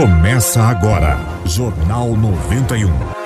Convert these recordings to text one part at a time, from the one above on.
Começa agora, Jornal 91.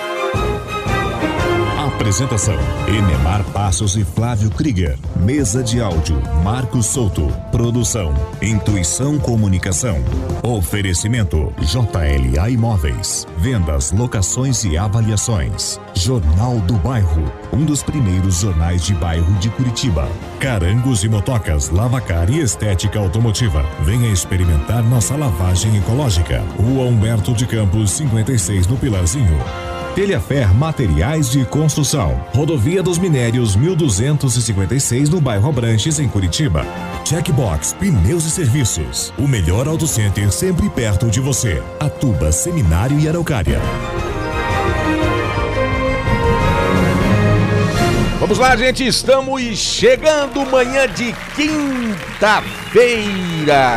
Apresentação: Enemar Passos e Flávio Krieger. Mesa de áudio: Marcos Souto. Produção: Intuição Comunicação. Oferecimento: JLA Imóveis. Vendas, locações e avaliações. Jornal do Bairro, um dos primeiros jornais de bairro de Curitiba. Carangos e motocas, lavacar e estética automotiva. Venha experimentar nossa lavagem ecológica. Rua Humberto de Campos, 56 no Pilarzinho. Telhafer Materiais de Construção. Rodovia dos Minérios 1256 no bairro Abranches, em Curitiba. Checkbox Pneus e Serviços. O melhor auto center sempre perto de você. Atuba, Seminário e Araucária. Vamos lá, gente, estamos chegando manhã de quinta-feira.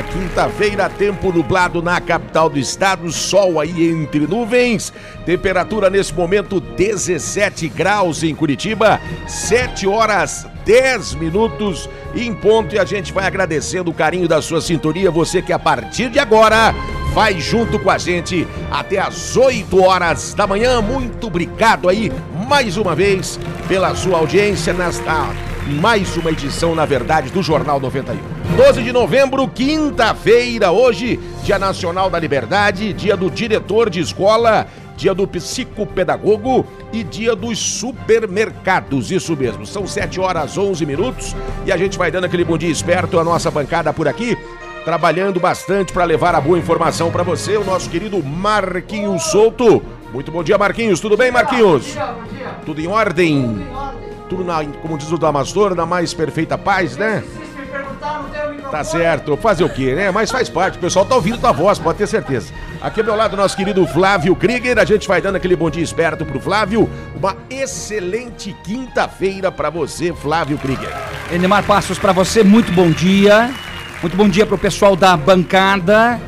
Quinta-feira, tempo nublado na capital do estado, sol aí entre nuvens. Temperatura nesse momento 17 graus em Curitiba, 7 horas 10 minutos em ponto e a gente vai agradecendo o carinho da sua sintonia, você que a partir de agora vai junto com a gente até às 8 horas da manhã. Muito obrigado aí mais uma vez pela sua audiência nesta mais uma edição, na verdade, do Jornal 91. 12 de novembro, quinta-feira, hoje, Dia Nacional da Liberdade, dia do diretor de escola, dia do psicopedagogo e dia dos supermercados. Isso mesmo, são 7 horas 11 minutos e a gente vai dando aquele bom dia esperto a nossa bancada por aqui trabalhando bastante para levar a boa informação para você, o nosso querido Marquinhos Souto. Muito bom dia, Marquinhos. Tudo bem, Marquinhos? Bom dia, bom dia. Tudo em ordem? Tudo em ordem. Tudo na, como diz o Damastor, na mais perfeita paz, né? Tá certo, fazer o quê, né? Mas faz parte, o pessoal tá ouvindo tua voz, pode ter certeza. Aqui ao meu lado, nosso querido Flávio Krieger, a gente vai dando aquele bom dia esperto pro Flávio. Uma excelente quinta-feira para você, Flávio Krieger. Enemar Passos, para você, muito bom dia. Muito bom dia para o pessoal da bancada.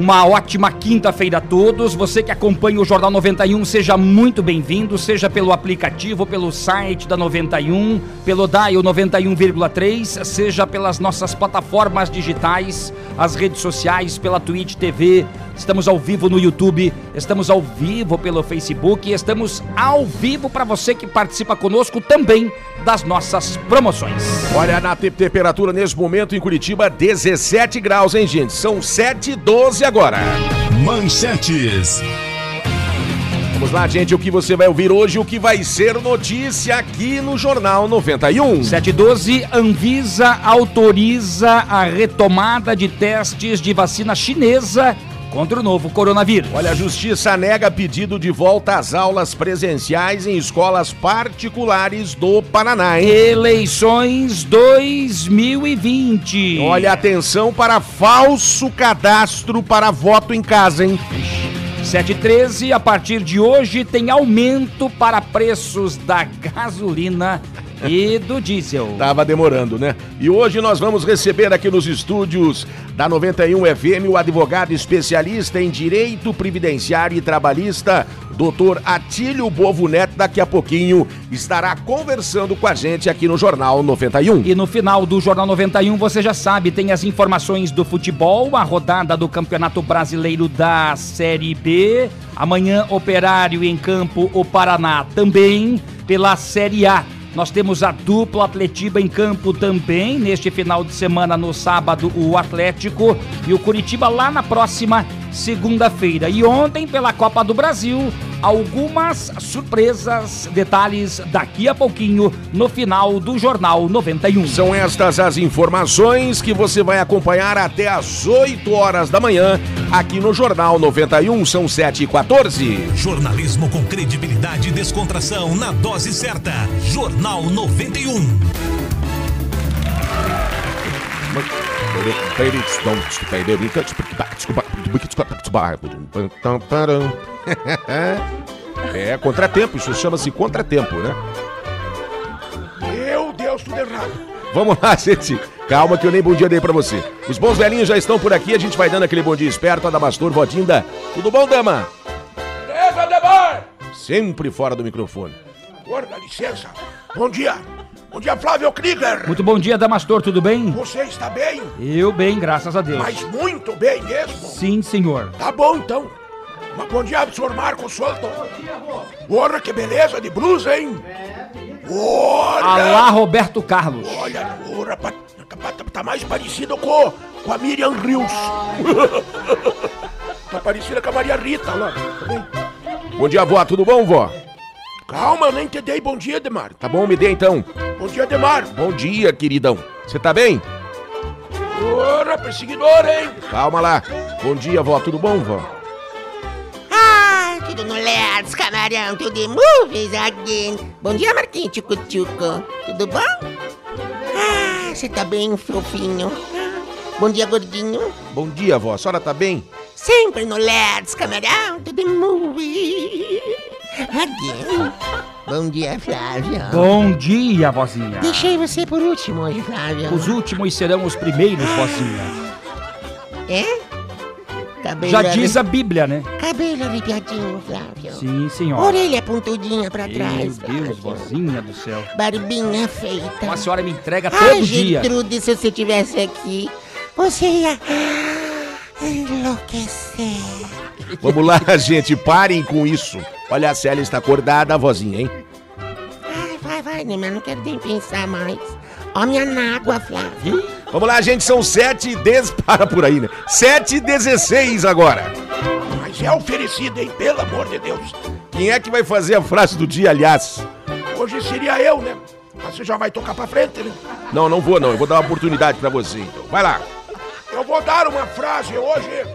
Uma ótima quinta-feira a todos. Você que acompanha o Jornal 91, seja muito bem-vindo, seja pelo aplicativo, pelo site da 91, pelo Dial 91,3, seja pelas nossas plataformas digitais, as redes sociais, pela Twitch TV. Estamos ao vivo no YouTube, estamos ao vivo pelo Facebook, estamos ao vivo para você que participa conosco também das nossas promoções. Olha, na te temperatura nesse momento em Curitiba, 17 graus, hein, gente? São 7 e 12 agora. Manchetes. Vamos lá, gente, o que você vai ouvir hoje, o que vai ser notícia aqui no Jornal 91. 712, Anvisa autoriza a retomada de testes de vacina chinesa contra o novo coronavírus. Olha, a justiça nega pedido de volta às aulas presenciais em escolas particulares do Paraná. Hein? Eleições 2020. Olha, atenção para falso cadastro para voto em casa, hein? 713, a partir de hoje tem aumento para preços da gasolina e do diesel. Tava demorando, né? E hoje nós vamos receber aqui nos estúdios da 91 FM o advogado especialista em direito previdenciário e trabalhista, doutor Atílio Bovo Neto, daqui a pouquinho estará conversando com a gente aqui no Jornal 91. E no final do Jornal 91, você já sabe, tem as informações do futebol, a rodada do Campeonato Brasileiro da Série B. Amanhã, Operário em campo, o Paraná também pela Série A. Nós temos a dupla Atletiba em campo também neste final de semana, no sábado, o Atlético e o Curitiba lá na próxima segunda-feira. E ontem, pela Copa do Brasil, algumas surpresas, detalhes daqui a pouquinho no final do Jornal 91. São estas as informações que você vai acompanhar até às 8 horas da manhã aqui no Jornal 91, são 7 e 14. Jornalismo com credibilidade e descontração na dose certa. Jornal 91. É, contratempo, isso chama-se contratempo, né? Meu Deus, tudo errado. Vamos lá, gente. Calma que eu nem bom dia dei pra você. Os bons velhinhos já estão por aqui, a gente vai dando aquele bom dia esperto. Adamastor, Vodinda. Tudo bom, dama? Beleza, Demar? Sempre fora do microfone. Porra, licença. Bom dia. Bom dia, Flávio Krieger. Muito bom dia, Damastor, tudo bem? Você está bem? Eu bem, graças a Deus. Mas muito bem mesmo. Sim, senhor. Tá bom, então. Mas bom dia, senhor Marcos Solto. Bom dia, avô. Porra, que beleza de blusa, hein? Olha! Alá, Roberto Carlos. Olha, porra, pa- pa- tá, tá mais parecido com, com a Miriam Rios. tá parecida com a Maria Rita lá. Tá? Bom dia, vó. Tudo bom, vó? Calma, eu nem te dei bom dia, Demar. Tá bom, me dê então. Bom dia, Demar. Bom dia, queridão. Você tá bem? Porra, perseguidor, hein? Calma lá. Bom dia, vó. Tudo bom, vó? Ah, tudo no Lerds, camarão, tudo em movies again. Bom dia, Marquinhos Tchucu-Tchucu. Tudo bom? Ah, você tá bem, fofinho? Bom dia, gordinho. Bom dia, vó. A senhora tá bem? Sempre no Lerds, camarão, tudo em movies again. Bom dia, Flávio. Bom dia, vozinha. Deixei você por último hoje, Flávio. Os últimos serão os primeiros, vozinha. É? Cabelo Já diz a Bíblia, né? Cabelo arrepiadinho, Flávio. Sim, senhora. Orelha pontudinha pra Meu trás, Deus, Flávio. vozinha do céu. Barbinha feita. A senhora me entrega Ai, todo dia. Gertrude, se você tivesse aqui, você ia enlouquecer. Vamos lá, gente. Parem com isso. Olha, a Célia está acordada, vozinha, hein? Ai, vai, vai, Neymar, eu não quero nem pensar mais. Ó minha nágua, Flávio. Vamos lá, gente. São sete e dez... Para por aí, né? Sete e dezesseis agora. Mas é oferecido, hein? Pelo amor de Deus. Quem é que vai fazer a frase do dia, aliás? Hoje seria eu, né? Mas você já vai tocar pra frente, né? Não, não vou, não. Eu vou dar uma oportunidade pra você, então. Vai lá. Eu vou dar uma frase hoje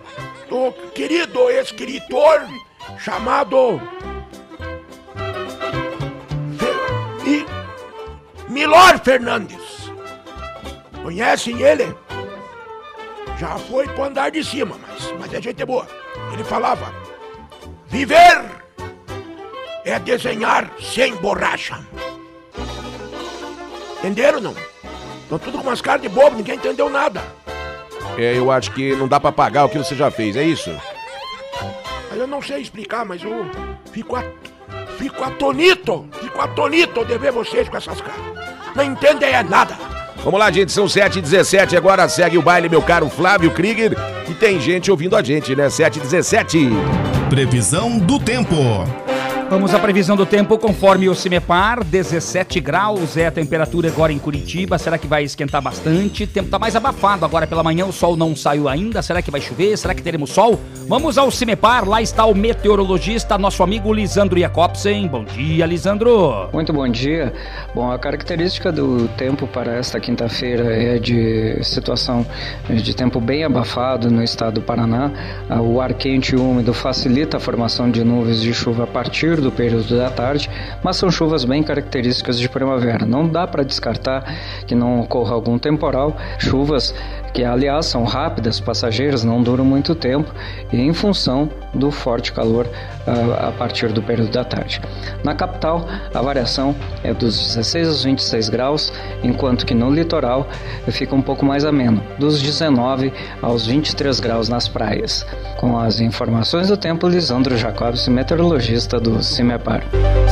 do querido escritor chamado. Milor Fernandes. Conhecem ele? Já foi pro andar de cima, mas, mas é gente boa. Ele falava: Viver é desenhar sem borracha. Entenderam não? Estão tudo com umas caras de bobo, ninguém entendeu nada. É, eu acho que não dá pra pagar o que você já fez, é isso? Eu não sei explicar, mas eu fico, at... fico atonito, fico atonito de ver vocês com essas caras. Não entendem é nada. Vamos lá, gente, são 7 e 17 agora segue o baile, meu caro Flávio Krieger. E tem gente ouvindo a gente, né? 7 e 17 Previsão do tempo. Vamos à previsão do tempo conforme o CIMEPAR, 17 graus é a temperatura agora em Curitiba. Será que vai esquentar bastante? O tempo tá mais abafado agora pela manhã, o sol não saiu ainda. Será que vai chover? Será que teremos sol? Vamos ao CIMEPAR, lá está o meteorologista, nosso amigo Lisandro Jacobsen. Bom dia, Lisandro. Muito bom dia. Bom, a característica do tempo para esta quinta-feira é de situação de tempo bem abafado no estado do Paraná. Ah, O ar quente e úmido facilita a formação de nuvens de chuva a partir do período da tarde, mas são chuvas bem características de primavera. Não dá para descartar que não ocorra algum temporal. Chuvas que, aliás, são rápidas, passageiras, não duram muito tempo e em função do forte calor ah, a partir do período da tarde. Na capital, a variação é dos 16 aos 26 graus, enquanto que no litoral fica um pouco mais ameno, dos 19 aos 23 graus nas praias. Com as informações do tempo, Lisandro Jacobs, meteorologista do CIMEPAR.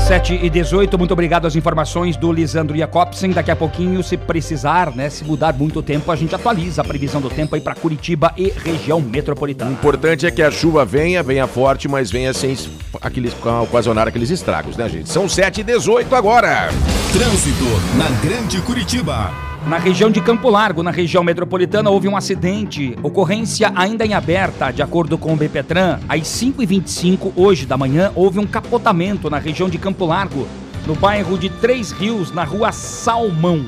7 e 18, muito obrigado às informações do Lisandro Jacobsen. Daqui a pouquinho, se precisar, né, se mudar muito tempo, a gente atualiza a previsão do tempo aí para Curitiba e região O metropolitana. importante é que a chuva venha, venha forte, mas venha sem es- aqueles, ocasionar aqueles estragos, né, gente? São 7 e 18 agora. Trânsito na Grande Curitiba. Na região de Campo Largo, na região metropolitana, houve um acidente. Ocorrência ainda em aberta, de acordo com o BPTran. Às 5h25, hoje da manhã, houve um capotamento na região de Campo Largo, no bairro de Três Rios, na rua Salmão.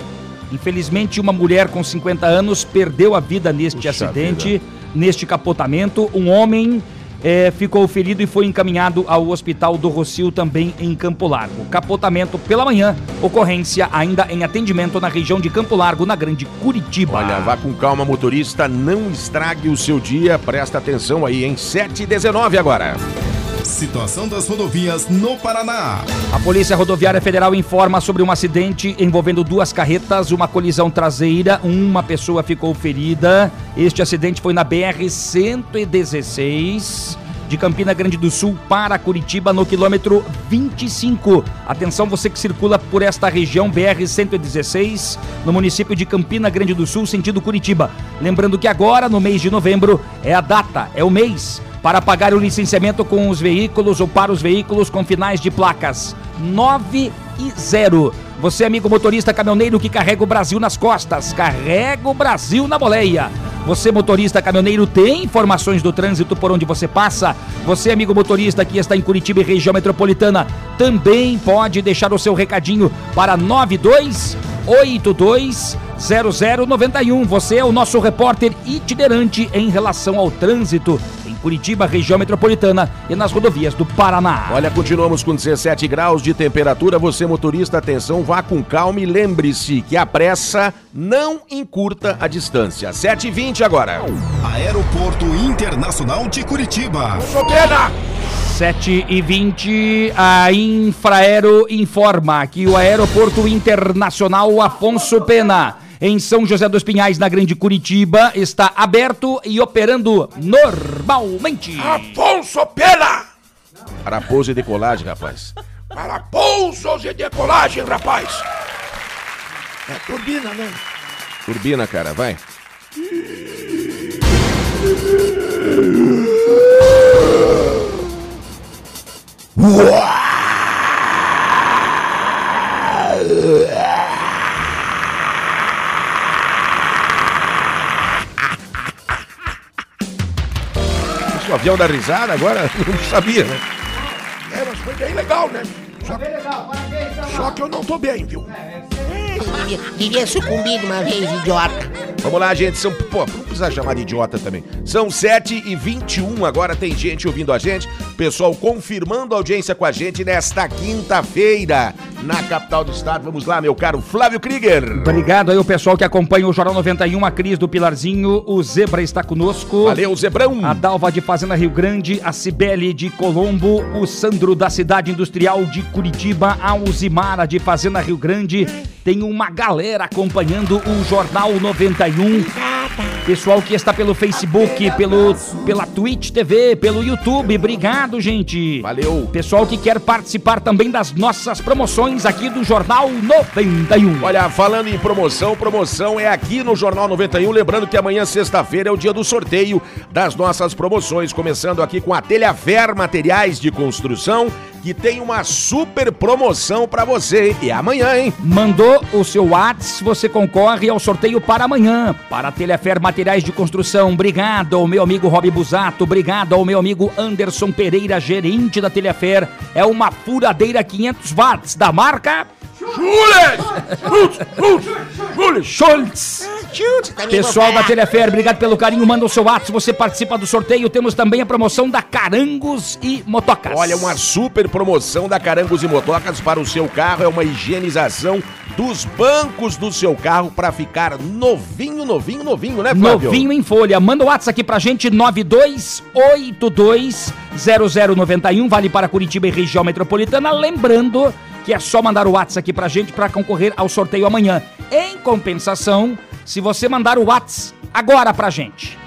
Infelizmente, uma mulher com 50 anos perdeu a vida neste Puxa acidente, neste capotamento. Um homem eh, ficou ferido e foi encaminhado ao hospital do Rocio, também em Campo Largo. Capotamento pela manhã, ocorrência ainda em atendimento na região de Campo Largo, na Grande Curitiba. Olha, vá com calma, motorista, não estrague o seu dia. Presta atenção aí, em 7 e 19 agora. Situação das rodovias no Paraná. A Polícia Rodoviária Federal informa sobre um acidente envolvendo duas carretas, uma colisão traseira, uma pessoa ficou ferida. Este acidente foi na BR 116, de Campina Grande do Sul para Curitiba no quilômetro 25. Atenção você que circula por esta região BR 116 no município de Campina Grande do Sul, sentido Curitiba. Lembrando que agora no mês de novembro é a data, é o mês para pagar o licenciamento com os veículos ou para os veículos com finais de placas 9 e 0. Você, amigo motorista caminhoneiro que carrega o Brasil nas costas, carrega o Brasil na boleia. Você, motorista caminhoneiro, tem informações do trânsito por onde você passa? Você, amigo motorista que está em Curitiba e região metropolitana, também pode deixar o seu recadinho para 9282 0091. Você é o nosso repórter itinerante em relação ao trânsito Curitiba, região metropolitana e nas rodovias do Paraná. Olha, continuamos com 17 graus de temperatura. Você, motorista, atenção, vá com calma e lembre-se que a pressa não encurta a distância. 7h20 agora. Aeroporto Internacional de Curitiba. Sou pena! 7 e 20 a Infraero informa que o Aeroporto Internacional Afonso Pena, em São José dos Pinhais, na Grande Curitiba, está aberto e operando normalmente. Afonso Pena! Para pouso e decolagem, rapaz. Para pousos e decolagem, rapaz! É turbina, né? Turbina, cara, vai. Esse avião da risada agora? Não sabia, né? É, mas foi bem legal, né? Só, só que eu não tô bem, viu? Devia, devia sucumbir de uma vez, idiota. Vamos lá, gente. São, pô, não precisa chamar de idiota também. São 7 e 21 agora tem gente ouvindo a gente. Pessoal confirmando a audiência com a gente nesta quinta-feira na capital do estado. Vamos lá, meu caro Flávio Krieger. Obrigado aí o pessoal que acompanha o Jornal 91, a Cris do Pilarzinho, o Zebra está conosco. Valeu, Zebrão. A Dalva de Fazenda Rio Grande, a Cibele de Colombo, o Sandro da Cidade Industrial de Curitiba, a Uzimara de Fazenda Rio Grande. Tem uma galera acompanhando o Jornal 91. Pessoal que está pelo Facebook, pelo, pela Twitch TV, pelo YouTube. Obrigado, gente. Valeu. Pessoal que quer participar também das nossas promoções aqui do Jornal 91. Olha, falando em promoção, promoção é aqui no Jornal 91. Lembrando que amanhã, sexta-feira, é o dia do sorteio das nossas promoções. Começando aqui com a Telhafer Materiais de Construção, que tem uma super promoção pra você. E é amanhã, hein? Mandou o seu WhatsApp, você concorre ao sorteio para amanhã. Para a Telefer Materiais de Construção, obrigado ao meu amigo Rob Busato, obrigado ao meu amigo Anderson Pereira, gerente da Telefer. É uma furadeira 500 watts da marca Jules! Schultz. Chute, tá me Pessoal da. Telefer, obrigado pelo carinho. Manda o seu WhatsApp, você participa do sorteio. Temos também a promoção da Carangos e Motocas. Olha, uma super promoção da Carangos e Motocas para o seu carro. É uma higienização dos bancos do seu carro para ficar novinho, novinho, novinho, né, Flávio? Novinho em folha. Manda o WhatsApp aqui pra gente, 92820091. Vale para Curitiba e região metropolitana. Lembrando que é só mandar o WhatsApp aqui pra gente para concorrer ao sorteio amanhã. Em compensação, se você mandar o WhatsApp agora pra gente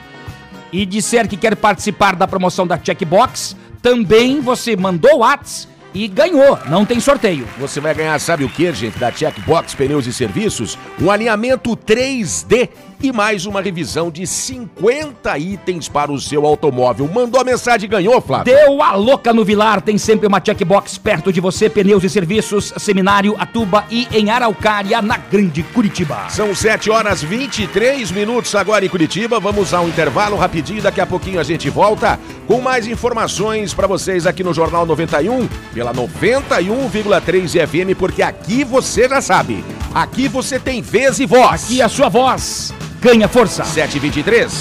e disser que quer participar da promoção da Checkbox, também você mandou o WhatsApp e ganhou. Não tem sorteio. Você vai ganhar, sabe o que, gente? Da Checkbox Pneus e Serviços? Um alinhamento 3D e mais uma revisão de 50 itens para o seu automóvel. Mandou a mensagem e ganhou, Flávio? Deu a louca no Vilar, tem sempre uma checkbox perto de você, pneus e serviços, seminário, Atuba e em Araucária, na Grande Curitiba. São 7 horas 23 minutos agora em Curitiba. Vamos a um intervalo rapidinho, daqui a pouquinho a gente volta com mais informações para vocês aqui no Jornal 91, pela 91,3 FM, porque aqui você já sabe. Aqui você tem vez e voz. Aqui a sua voz ganha força. 723.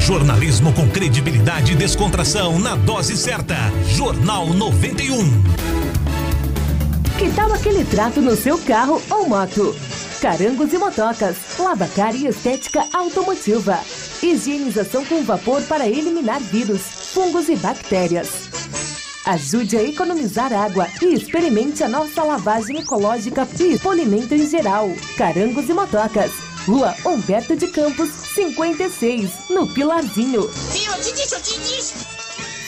Jornalismo com credibilidade e descontração na dose certa. Jornal 91. Que tal aquele trato no seu carro ou moto? Carangos e motocas, lavacar e estética automotiva. Higienização com vapor para eliminar vírus, fungos e bactérias. Ajude a economizar água e experimente a nossa lavagem ecológica e polimento em geral. Carangos e motocas. Rua Humberto de Campos, 56, no Pilarzinho.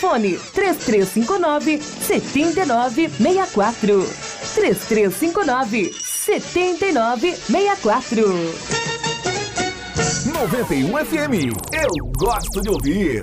Fone 3359 7964. 3359 7964. 91 FM. Eu gosto de ouvir.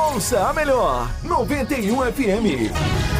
Ouça a melhor 91 FM.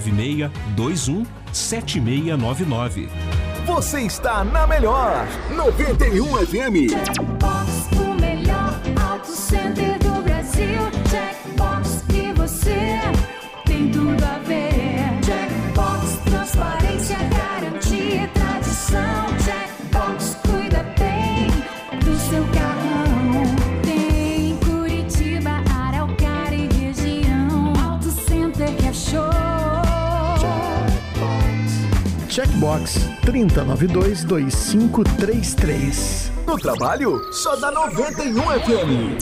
996 21 7699. Você está na melhor 91 FM. o melhor auto center Box 3092 2533. No trabalho, só dá 91 FM.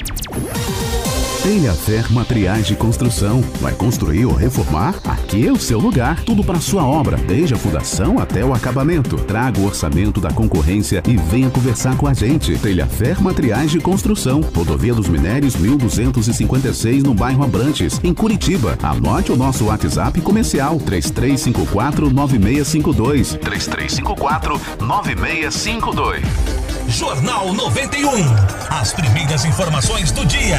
Telhafer Materiais de Construção. Vai construir ou reformar? Aqui é o seu lugar. Tudo para sua obra, desde a fundação até o acabamento. Traga o orçamento da concorrência e venha conversar com a gente. Telhafer Materiais de Construção. Rodovia dos Minérios 1256 no bairro Abrantes, em Curitiba. Anote o nosso WhatsApp comercial 3354 9652. 3354 9652. Jornal 91. As primeiras informações do dia.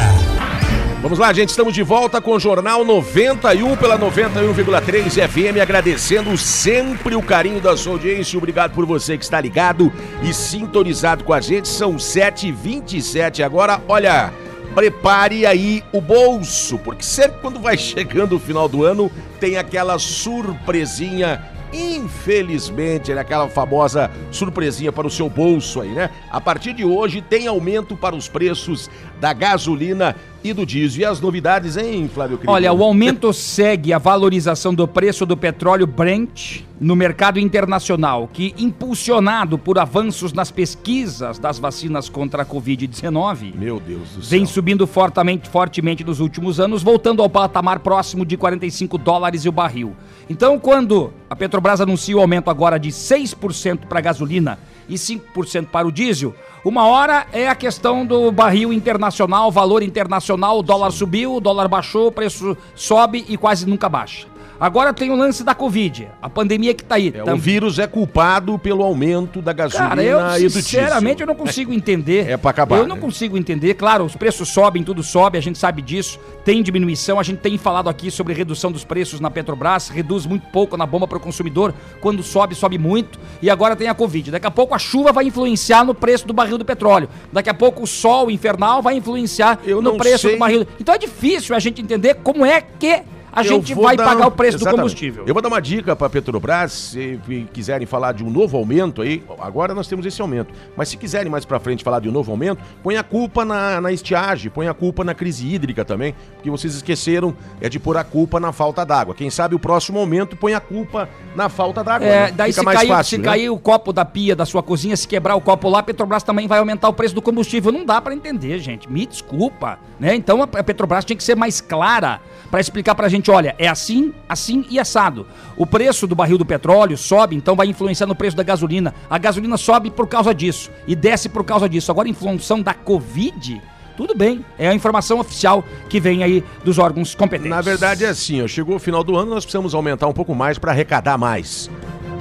Vamos lá, gente, estamos de volta com o Jornal 91 pela 91,3 FM, agradecendo sempre o carinho da sua audiência. Obrigado por você que está ligado e sintonizado com a gente. São 7h27 agora. Olha, prepare aí o bolso, porque sempre quando vai chegando o final do ano, tem aquela surpresinha infelizmente, né, aquela famosa surpresinha para o seu bolso aí, né? A partir de hoje tem aumento para os preços da gasolina e do diesel. E as novidades, hein, Flávio Cruz? Olha, o aumento segue a valorização do preço do petróleo Brent no mercado internacional, que impulsionado por avanços nas pesquisas das vacinas contra a Covid-19, Meu Deus do vem céu. subindo fortemente, fortemente nos últimos anos, voltando ao patamar próximo de 45 dólares o barril. Então, quando a Petrobras anuncia o aumento agora de 6% para a gasolina e 5% para o diesel, uma hora é a questão do barril internacional, valor internacional, o dólar subiu, o dólar baixou, o preço sobe e quase nunca baixa. Agora tem o lance da Covid, a pandemia que tá aí. É, Tam- o vírus é culpado pelo aumento da gasolina Cara, eu e do sinceramente eu não consigo entender. É pra acabar, Eu não né? consigo entender. Claro, os preços sobem, tudo sobe, a gente sabe disso. Tem diminuição, a gente tem falado aqui sobre redução dos preços na Petrobras, reduz muito pouco na bomba para o consumidor. Quando sobe, sobe muito. E agora tem a Covid. Daqui a pouco a chuva vai influenciar no preço do barril do petróleo. Daqui a pouco o sol infernal vai influenciar Eu no preço sei. do barril. Então é difícil a gente entender como é que a Eu gente vai dar- pagar o preço do Exatamente. combustível. Eu vou dar uma dica para a Petrobras, se quiserem falar de um novo aumento aí, agora nós temos esse aumento, mas se quiserem mais para frente falar de um novo aumento, põe a culpa na, na estiagem, põe a culpa na crise hídrica também, porque vocês esqueceram é de pôr a culpa na falta d'água. Quem sabe o próximo aumento põe a culpa na falta d'água. É, né? daí Fica se, mais cair, fácil, se né? cair o copo da pia da sua cozinha, se quebrar o copo lá, a Petrobras também vai aumentar o preço do combustível. Não dá pra entender, gente. Me desculpa, né? Então a Petrobras tinha que ser mais clara pra explicar pra gente, olha, é assim, assim e assado. O preço do barril do petróleo sobe, então vai influenciar no preço da gasolina. A gasolina sobe por causa disso e desce por causa disso. Agora em função da Covid, tudo bem. É a informação oficial que vem aí dos órgãos competentes. Na verdade é assim, ó, chegou o final do ano, nós precisamos aumentar um pouco mais para arrecadar mais.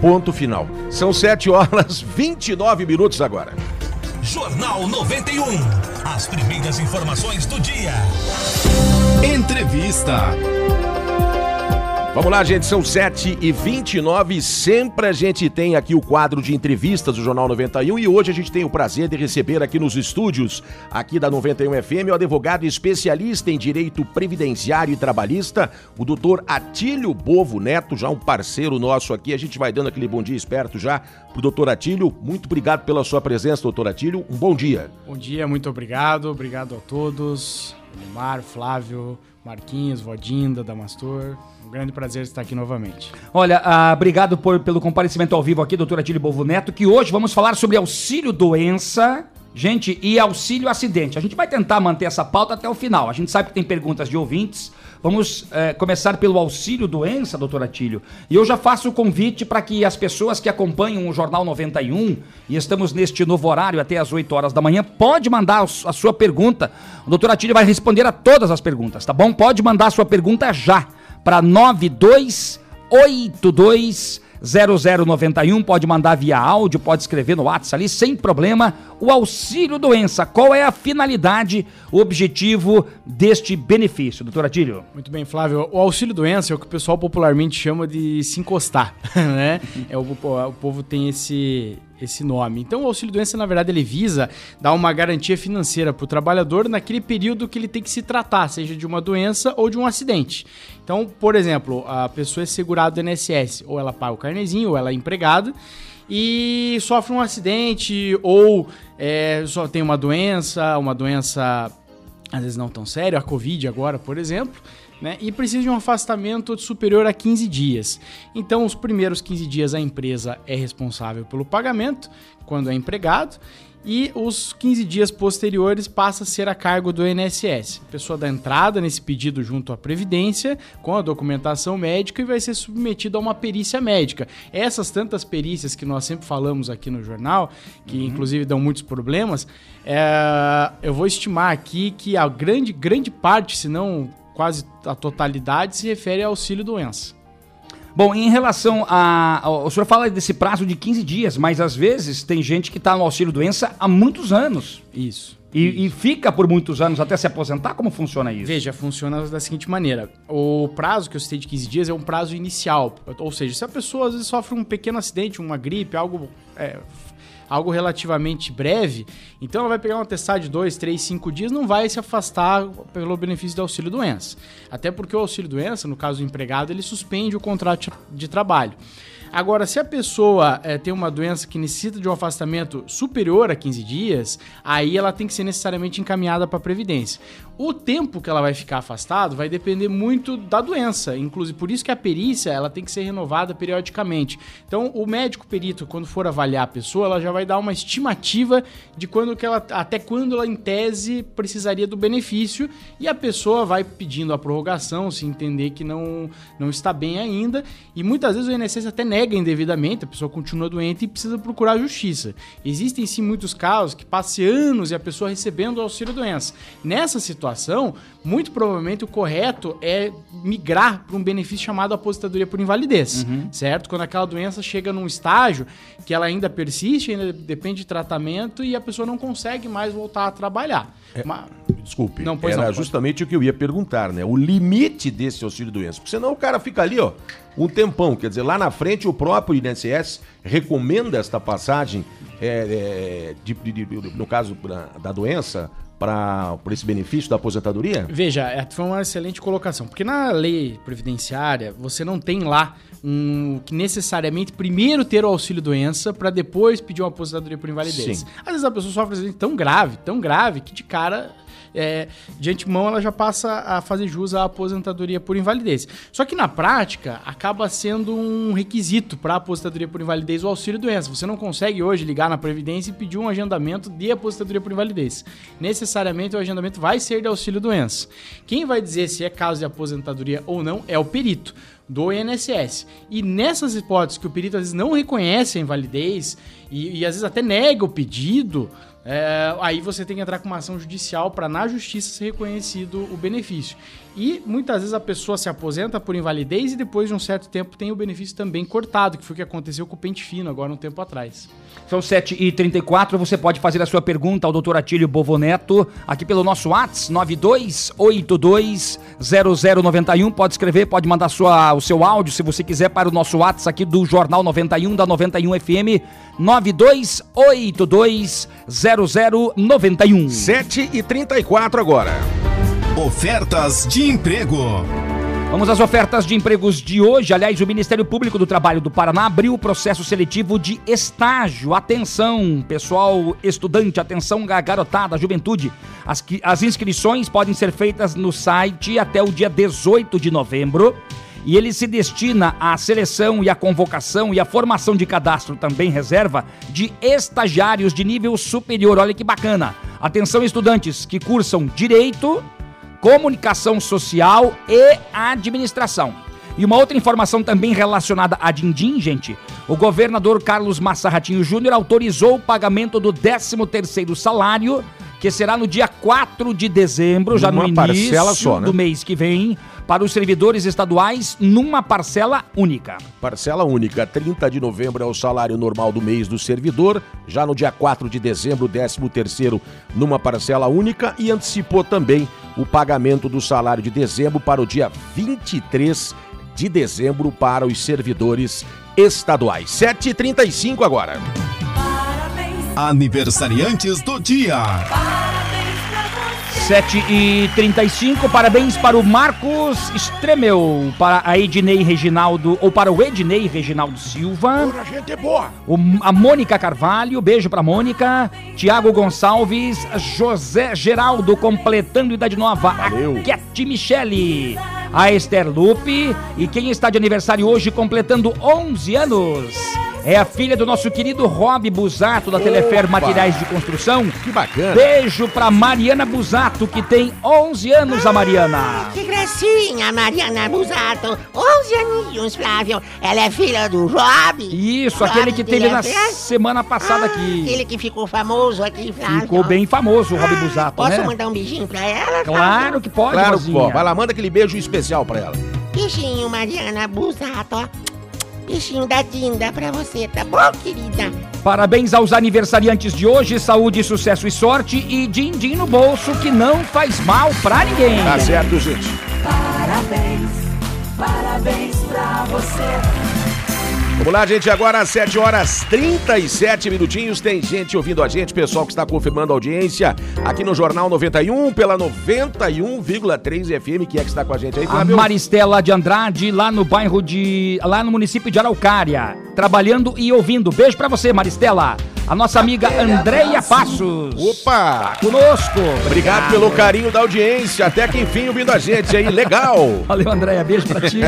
Ponto final. São 7 horas 29 minutos agora. Jornal 91. As primeiras informações do dia. Entrevista. Vamos lá, gente, são 7 e 29 Sempre a gente tem aqui o quadro de entrevistas do Jornal 91 e hoje a gente tem o prazer de receber aqui nos estúdios, aqui da 91 FM, o advogado especialista em direito previdenciário e trabalhista, o doutor Atílio Bovo Neto, já um parceiro nosso aqui. A gente vai dando aquele bom dia esperto já pro doutor Atílio. Muito obrigado pela sua presença, doutor Atílio. Um bom dia. Bom dia, muito obrigado. Obrigado a todos. Neymar, Flávio, Marquinhos, Vodinda, Damastor. Um grande prazer estar aqui novamente. Olha, ah, obrigado por- pelo comparecimento ao vivo aqui, doutor Atílio Bovo Neto, que hoje vamos falar sobre auxílio doença, gente, e auxílio acidente. A gente vai tentar manter essa pauta até o final. A gente sabe que tem perguntas de ouvintes. Vamos eh, começar pelo auxílio doença, doutor Atílio. E eu já faço o convite para que as pessoas que acompanham o Jornal 91, e estamos neste novo horário até as 8 horas da manhã, pode mandar a sua pergunta. O doutor Atílio vai responder a todas as perguntas, tá bom? Pode mandar a sua pergunta já para 9282 0091, pode mandar via áudio, pode escrever no WhatsApp ali, sem problema. O auxílio doença, qual é a finalidade, o objetivo deste benefício, doutor Atílio? Muito bem, Flávio. O auxílio doença é o que o pessoal popularmente chama de se encostar, né? É, o, o povo tem esse, esse nome. Então, o auxílio doença, na verdade, ele visa dar uma garantia financeira para o trabalhador naquele período que ele tem que se tratar, seja de uma doença ou de um acidente. Então, por exemplo, a pessoa é segurada do INSS, ou ela paga o carnezinho, ou ela é empregada, e sofre um acidente, ou é, só tem uma doença, uma doença às vezes não tão sério, a Covid agora, por exemplo, né? E precisa de um afastamento superior a 15 dias. Então, os primeiros 15 dias a empresa é responsável pelo pagamento, quando é empregado, e os 15 dias posteriores passa a ser a cargo do INSS. A pessoa dá entrada nesse pedido junto à Previdência, com a documentação médica, e vai ser submetido a uma perícia médica. Essas tantas perícias que nós sempre falamos aqui no jornal, que inclusive dão muitos problemas, é, eu vou estimar aqui que a grande, grande parte, se não quase a totalidade, se refere ao auxílio doença. Bom, em relação a. O senhor fala desse prazo de 15 dias, mas às vezes tem gente que está no auxílio doença há muitos anos. Isso. E, e fica por muitos anos até se aposentar? Como funciona isso? Veja, funciona da seguinte maneira: o prazo que eu citei de 15 dias é um prazo inicial. Ou seja, se a pessoa às vezes sofre um pequeno acidente, uma gripe, algo. é, algo relativamente breve, então ela vai pegar um atestado de 2, 3, 5 dias, não vai se afastar pelo benefício do auxílio doença. Até porque o auxílio doença, no caso do empregado, ele suspende o contrato de trabalho. Agora, se a pessoa eh, tem uma doença que necessita de um afastamento superior a 15 dias, aí ela tem que ser necessariamente encaminhada para a Previdência. O tempo que ela vai ficar afastado vai depender muito da doença, inclusive por isso que a perícia ela tem que ser renovada periodicamente. Então, o médico perito, quando for avaliar a pessoa, ela já vai dar uma estimativa de quando que ela, até quando ela, em tese, precisaria do benefício, e a pessoa vai pedindo a prorrogação, se entender que não, não está bem ainda, e muitas vezes o INSS até nega indevidamente, a pessoa continua doente e precisa procurar a justiça. Existem sim muitos casos que passam anos e a pessoa recebendo o auxílio doença. Nessa situação, muito provavelmente o correto é migrar para um benefício chamado aposentadoria por invalidez, certo? Quando aquela doença chega num estágio que ela ainda persiste, ainda depende de tratamento e a pessoa não consegue mais voltar a trabalhar. Ma- Desculpe, Não, pois era não, justamente o que eu ia perguntar, né? O limite desse auxílio doença. Porque senão o cara fica ali, ó, um tempão. Quer dizer, lá na frente o próprio INSS recomenda esta passagem, é, é, de- de- de- no caso da, da doença, para esse benefício da aposentadoria? Veja, foi uma excelente colocação, porque na lei previdenciária você não tem lá um que necessariamente primeiro ter o auxílio doença para depois pedir uma aposentadoria por invalidez. Sim. Às vezes a pessoa sofre um acidente tão grave, tão grave que de cara é, de antemão ela já passa a fazer jus à aposentadoria por invalidez. Só que na prática acaba sendo um requisito para a aposentadoria por invalidez o auxílio doença. Você não consegue hoje ligar na Previdência e pedir um agendamento de aposentadoria por invalidez. Necessariamente o agendamento vai ser de auxílio doença. Quem vai dizer se é caso de aposentadoria ou não é o perito do INSS. E nessas hipóteses que o perito às vezes não reconhece a invalidez e, e às vezes até nega o pedido, é, aí você tem que entrar com uma ação judicial para na justiça ser reconhecido o benefício. E muitas vezes a pessoa se aposenta por invalidez e depois de um certo tempo tem o benefício também cortado, que foi o que aconteceu com o Pente Fino agora um tempo atrás. São 7h34, você pode fazer a sua pergunta ao doutor Atílio Bovoneto aqui pelo nosso WhatsApp, 92820091. Pode escrever, pode mandar sua, o seu áudio, se você quiser, para o nosso WhatsApp aqui do Jornal 91 da 91 FM 92820091. 7 e 34 agora. Ofertas de emprego. Vamos às ofertas de empregos de hoje. Aliás, o Ministério Público do Trabalho do Paraná abriu o processo seletivo de estágio. Atenção, pessoal estudante, atenção, garotada, juventude. As, as inscrições podem ser feitas no site até o dia 18 de novembro. E ele se destina à seleção e à convocação e à formação de cadastro também reserva de estagiários de nível superior. Olha que bacana. Atenção, estudantes que cursam direito, comunicação social e administração. E uma outra informação também relacionada a Dindim, gente. O governador Carlos Massa Ratinho Júnior autorizou o pagamento do 13º salário, que será no dia 4 de dezembro, já no início só, né? do mês que vem, para os servidores estaduais numa parcela única. Parcela única, 30 de novembro é o salário normal do mês do servidor, já no dia 4 de dezembro, 13 terceiro numa parcela única e antecipou também o pagamento do salário de dezembro para o dia 23 de dezembro para os servidores estaduais. 7h35 agora. Aniversariantes do dia. 7 e 35 parabéns para o Marcos Stremel, para a Ednei Reginaldo, ou para o Ednei Reginaldo Silva. A gente é boa. O- a Mônica Carvalho, beijo pra Mônica. Tiago Gonçalves, José Geraldo, completando idade nova. A Cat Michele, a Esther Lupe. E quem está de aniversário hoje, completando 11 anos. É a filha do nosso querido Rob Busato, da Telefer! Materiais de Construção. Que bacana. Beijo pra Mariana Busato, que tem 11 anos, a Mariana. Que gracinha, Mariana Busato. 11 aninhos, Flávio. Ela é filha do Job. Isso, Job aquele que teve na semana passada aqui. Aquele que ficou famoso aqui, Flávio. Ficou bem famoso o Rob Busato, Posso né? mandar um beijinho pra ela? Claro que pode, Claro que pode. Vai lá, manda aquele beijo especial pra ela. Beijinho, Mariana Busato, ó. Beijinho da Dinda pra você, tá bom, querida? Parabéns aos aniversariantes de hoje, saúde, sucesso e sorte e din-din no bolso que não faz mal pra ninguém. Tá certo, gente. Parabéns, parabéns pra você. Vamos lá, gente. Agora às 7 horas 37 minutinhos. Tem gente ouvindo a gente, pessoal que está confirmando a audiência aqui no Jornal 91 pela 91,3 FM. Quem é que está com a gente aí, A Flávio? Maristela de Andrade, lá no bairro de. lá no município de Araucária. Trabalhando e ouvindo. Beijo pra você, Maristela. A nossa amiga Andréia Passos. Opa! Conosco. Obrigado pelo carinho da audiência. Até que enfim ouvindo a gente aí. Legal. Valeu, Andréia. Beijo pra ti.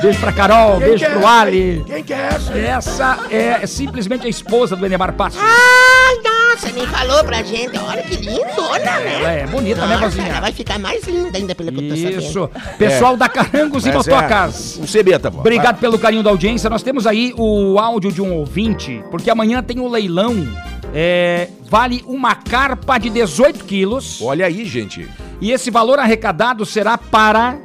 Beijo pra Carol. Quem beijo é pro Ali. Quem que é essa? Essa é simplesmente a esposa do Enemar Passos. Ai, nossa, nem falou pra gente. Olha que lindona, né? Ela é bonita, né, Nossa, Rosinha? Ela vai ficar mais linda ainda pelo que eu tô sabendo. Isso. Pessoal da Carangos e Mas é, Motocas. O Cebeta, vó. Obrigado pelo carinho da audiência. Nós temos aí o áudio de um ouvinte, porque amanhã tem o leilão. É, vale uma carpa de 18 quilos. Olha aí, gente. E esse valor arrecadado será para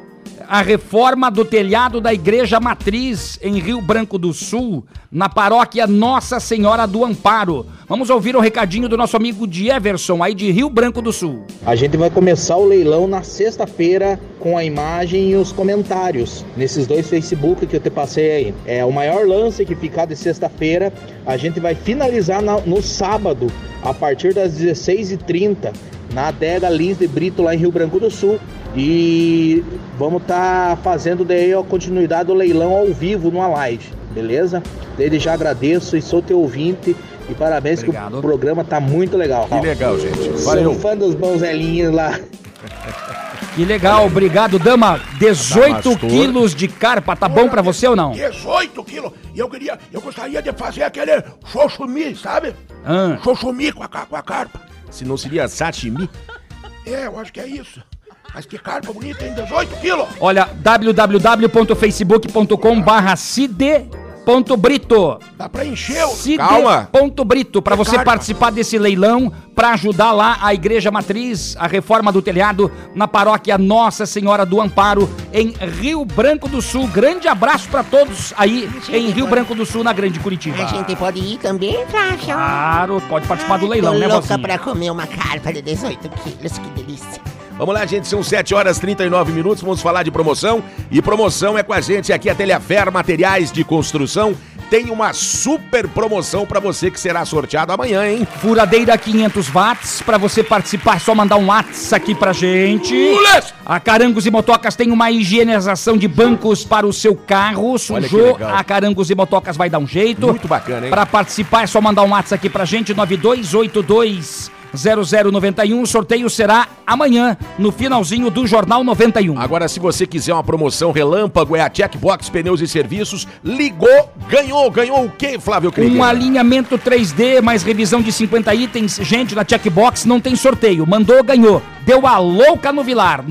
a reforma do telhado da Igreja Matriz em Rio Branco do Sul, na paróquia Nossa Senhora do Amparo. Vamos ouvir o recadinho do nosso amigo de Everson, aí de Rio Branco do Sul. A gente vai começar o leilão na sexta-feira com a imagem e os comentários nesses dois Facebook que eu te passei aí. É o maior lance que ficar de sexta-feira. A gente vai finalizar na- no sábado, a partir das 16h30, na adega Lins de Brito, lá em Rio Branco do Sul. E vamos estar fazendo daí a continuidade do leilão ao vivo numa live, beleza? Desde já agradeço e sou teu ouvinte. E parabéns que o programa tá muito legal. Que legal, gente. Sou Valeu. fã dos bonzelinhos lá. Que legal, obrigado, dama. 18 Damastor. quilos de carpa, tá bom pra você ou não? 18 quilos. E eu queria, eu gostaria de fazer aquele xoxumi, sabe? Ah. Xoxumi com a, com a carpa. Se não seria sashimi? É, eu acho que é isso. Mas que carpa bonita, hein? 18 quilos. Olha, www.facebook.com barra cide.brito. Dá pra encher o... Cide.brito, pra Que você carpa. participar desse leilão, pra ajudar lá a Igreja Matriz, a reforma do telhado, na paróquia Nossa Senhora do Amparo, em Rio Branco do Sul. Grande abraço pra todos aí em Rio Branco do Sul, na Grande Curitiba. A gente pode ir também, Flávio? Claro, pode participar do Tô leilão, né, louca Rosinha? pra comer uma carpa de 18 quilos, que delícia. Vamos lá, gente, são 7 horas e 39 minutos, vamos falar de promoção. E promoção é com a gente aqui, a Telhafer Materiais de Construção. Tem uma super promoção para você que será sorteado amanhã, hein? Furadeira 500 watts, para você participar, é só mandar um WhatsApp aqui pra gente. A Carangos e Motocas tem uma higienização de bancos para o seu carro. Sujou, a Carangos e Motocas vai dar um jeito. Muito bacana, hein? Para participar é só mandar um WhatsApp aqui pra gente, 9282 0091. O sorteio será amanhã, no finalzinho do Jornal 91. Agora, se você quiser uma promoção relâmpago, é a Checkbox Pneus e Serviços. Ligou, ganhou. Ganhou o quê, Flávio Krieger? Um alinhamento 3D, mais revisão de 50 itens. Gente, na Checkbox não tem sorteio. Mandou, ganhou. Deu a louca no Vilar.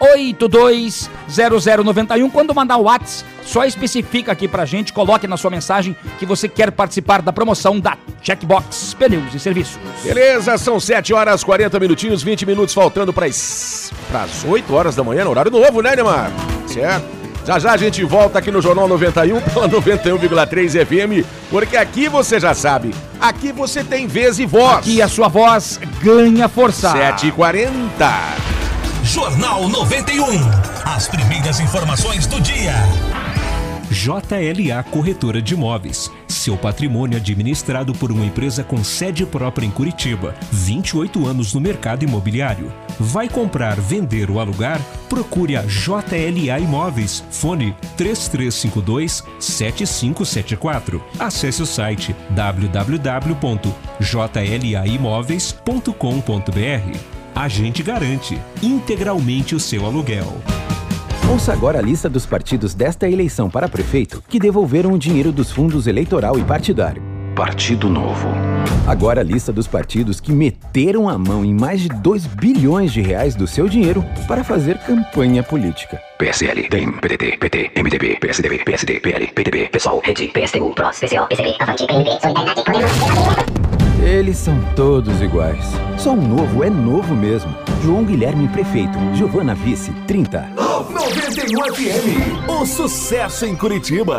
92820091. Quando mandar o WhatsApp, só especifica aqui pra gente, coloque na sua mensagem que você quer participar da promoção da Checkbox Pneus e Serviços. Beleza, são 7 horas 40 minutinhos, 20 minutos faltando para as 8 horas da manhã, no horário novo, né, Neymar? Certo? Já já a gente volta aqui no Jornal 91 pela 91,3 FM, porque aqui você já sabe, aqui você tem vez e voz. Aqui a sua voz ganha força. 7h40. Jornal 91. As primeiras informações do dia. JLA Corretora de Imóveis. Seu patrimônio administrado por uma empresa com sede própria em Curitiba. 28 anos no mercado imobiliário. Vai comprar, vender ou alugar? Procure a JLA Imóveis. Fone 3352 7574. Acesse o site www.jlaimóveis.com.br. A gente garante integralmente o seu aluguel. Ouça agora a lista dos partidos desta eleição para prefeito que devolveram o dinheiro dos fundos eleitoral e partidário. Partido Novo. Agora a lista dos partidos que meteram a mão em mais de 2 bilhões de reais do seu dinheiro para fazer campanha política. PSL, DEM, PDT, PT, MDB, PSDB, PSD, PL, PTB, PSOL, Rede, PSTU, PROS, PCO, PCB, Avante, PNB, Solidariedade, Podemos, Eles são todos iguais. Só um novo é novo mesmo. João Guilherme Prefeito, Giovana Vice, 30. 91 FM. O sucesso em Curitiba.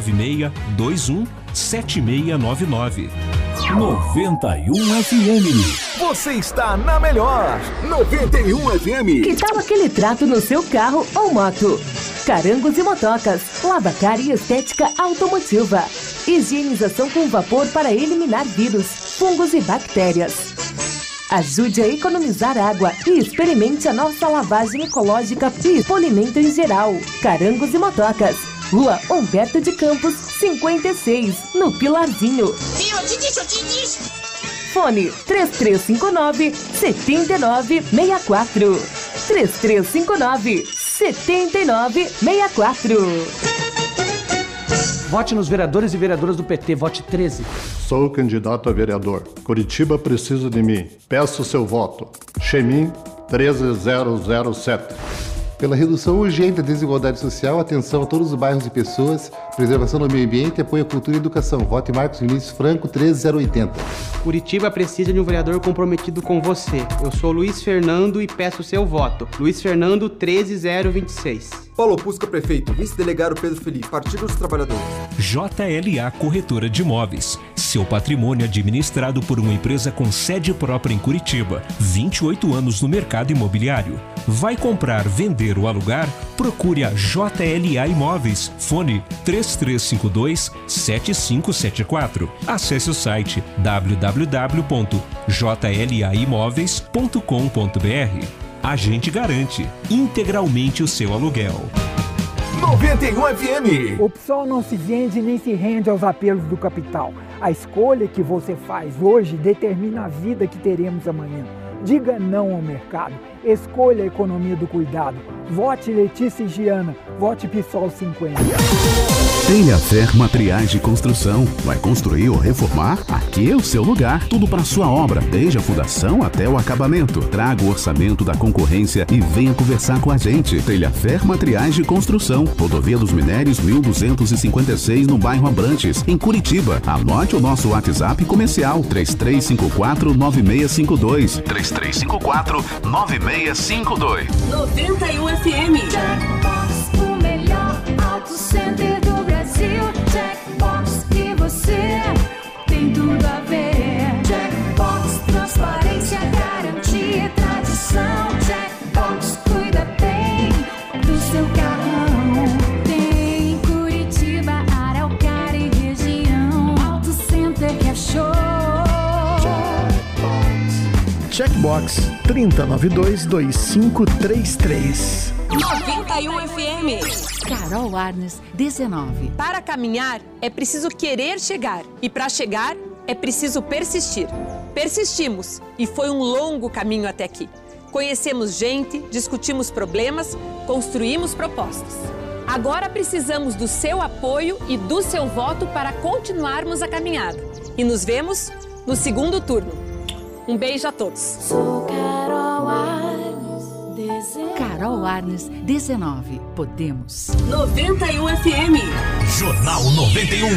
21 7699. 91 FM. Você está na melhor. 91 FM. Que tal aquele trato no seu carro ou moto? Carangos e motocas, lavacar e estética automotiva. Higienização com vapor para eliminar vírus, fungos e bactérias. Ajude a economizar água e experimente a nossa lavagem ecológica e polimento em geral. Carangos e motocas. Rua Humberto de Campos, 56, no Pilarzinho. Viu? Eu te disse, eu te disse. Fone 3359 7964. 3359 7964. Vote nos vereadores e vereadoras do PT. Vote 13. Sou candidato a vereador. Curitiba precisa de mim. Peço seu voto. Chemin 13007. Pela redução urgente da desigualdade social, atenção a todos os bairros e pessoas, preservação do meio ambiente apoio à cultura e educação. Vote Marcos Vinícius Franco 13080. Curitiba precisa de um vereador comprometido com você. Eu sou Luiz Fernando e peço seu voto. Luiz Fernando 13026. Paulo Pusca Prefeito, Vice-Delegado Pedro Felipe, Partido dos Trabalhadores. JLA Corretora de Imóveis. Seu patrimônio administrado por uma empresa com sede própria em Curitiba. 28 anos no mercado imobiliário. Vai comprar, vender ou alugar? Procure a JLA Imóveis. Fone 3352 7574. Acesse o site www.jlaimóveis.com.br. A gente garante integralmente o seu aluguel. 91 FM. O PSOL não se vende nem se rende aos apelos do capital. A escolha que você faz hoje determina a vida que teremos amanhã. Diga não ao mercado. Escolha a economia do cuidado. Vote Letícia e Giana. Vote PSOL 50. Telhafer Materiais de Construção. Vai construir ou reformar? Aqui é o seu lugar. Tudo para sua obra, desde a fundação até o acabamento. Traga o orçamento da concorrência e venha conversar com a gente. Telhafer Materiais de Construção. Rodovia dos Minérios 1256 no bairro Abrantes, em Curitiba. Anote o nosso WhatsApp comercial 3354 9652. 3354 9652. 91 FM. Jackbox, o melhor auto center Box 3092 2533. 91 FM. Carol Arnes, 19. Para caminhar é preciso querer chegar e para chegar é preciso persistir. Persistimos e foi um longo caminho até aqui. Conhecemos gente, discutimos problemas, construímos propostas. Agora precisamos do seu apoio e do seu voto para continuarmos a caminhada. E nos vemos no segundo turno. Um beijo a todos. Sou Carol Arnes, desenho. Carol Arnes, 19. Podemos. 91 FM. Jornal 91.